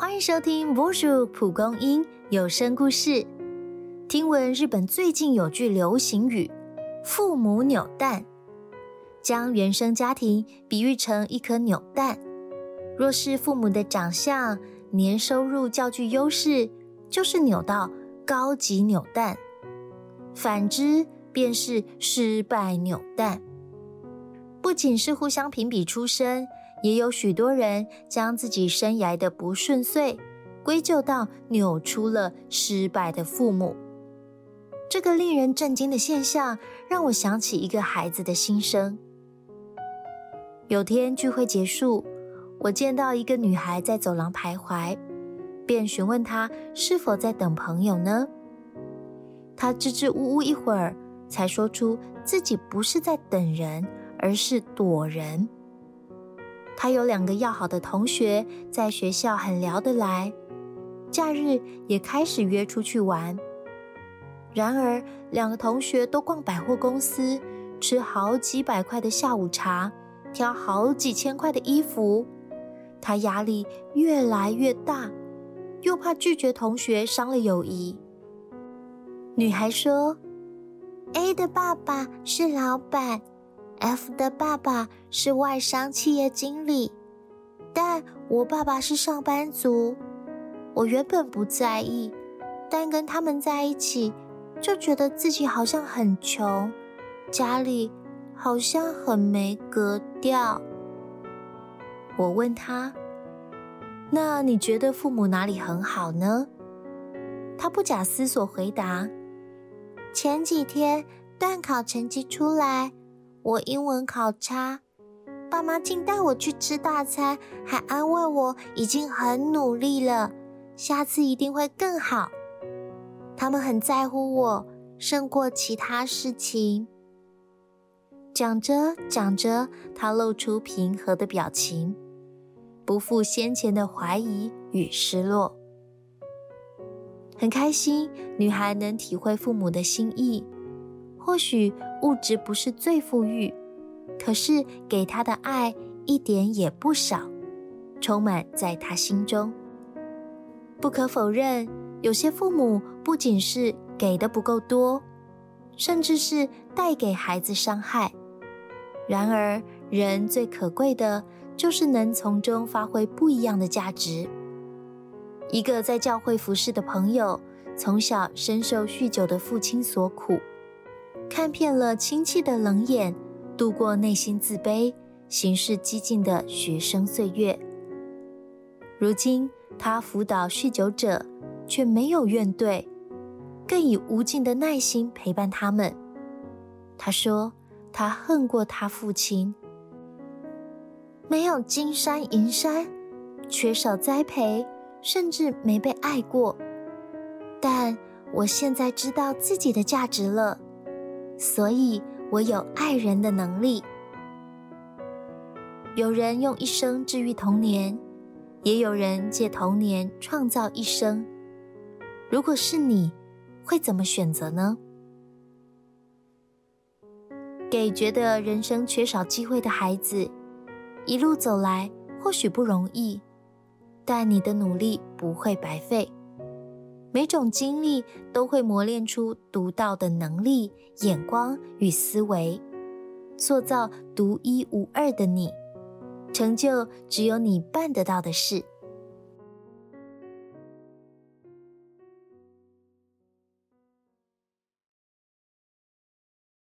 欢迎收听《博主蒲公英有声故事》。听闻日本最近有句流行语“父母扭蛋”，将原生家庭比喻成一颗扭蛋。若是父母的长相、年收入较具优势，就是扭到高级扭蛋；反之，便是失败扭蛋。不仅是互相评比出身。也有许多人将自己生涯的不顺遂归咎到扭出了失败的父母。这个令人震惊的现象让我想起一个孩子的心声。有天聚会结束，我见到一个女孩在走廊徘徊，便询问她是否在等朋友呢？她支支吾吾一会儿，才说出自己不是在等人，而是躲人。他有两个要好的同学，在学校很聊得来，假日也开始约出去玩。然而，两个同学都逛百货公司，吃好几百块的下午茶，挑好几千块的衣服。他压力越来越大，又怕拒绝同学伤了友谊。女孩说：“A 的爸爸是老板。” F 的爸爸是外商企业经理，但我爸爸是上班族。我原本不在意，但跟他们在一起，就觉得自己好像很穷，家里好像很没格调。我问他：“那你觉得父母哪里很好呢？”他不假思索回答：“前几天段考成绩出来。”我英文考差，爸妈竟带我去吃大餐，还安慰我已经很努力了，下次一定会更好。他们很在乎我，胜过其他事情。讲着讲着，他露出平和的表情，不复先前的怀疑与失落。很开心，女孩能体会父母的心意。或许物质不是最富裕，可是给他的爱一点也不少，充满在他心中。不可否认，有些父母不仅是给的不够多，甚至是带给孩子伤害。然而，人最可贵的就是能从中发挥不一样的价值。一个在教会服侍的朋友，从小深受酗酒的父亲所苦。看遍了亲戚的冷眼，度过内心自卑、行事激进的学生岁月。如今，他辅导酗酒者，却没有怨怼，更以无尽的耐心陪伴他们。他说：“他恨过他父亲，没有金山银山，缺少栽培，甚至没被爱过。但我现在知道自己的价值了。”所以，我有爱人的能力。有人用一生治愈童年，也有人借童年创造一生。如果是你，会怎么选择呢？给觉得人生缺少机会的孩子，一路走来或许不容易，但你的努力不会白费。每种经历都会磨练出独到的能力、眼光与思维，塑造独一无二的你，成就只有你办得到的事。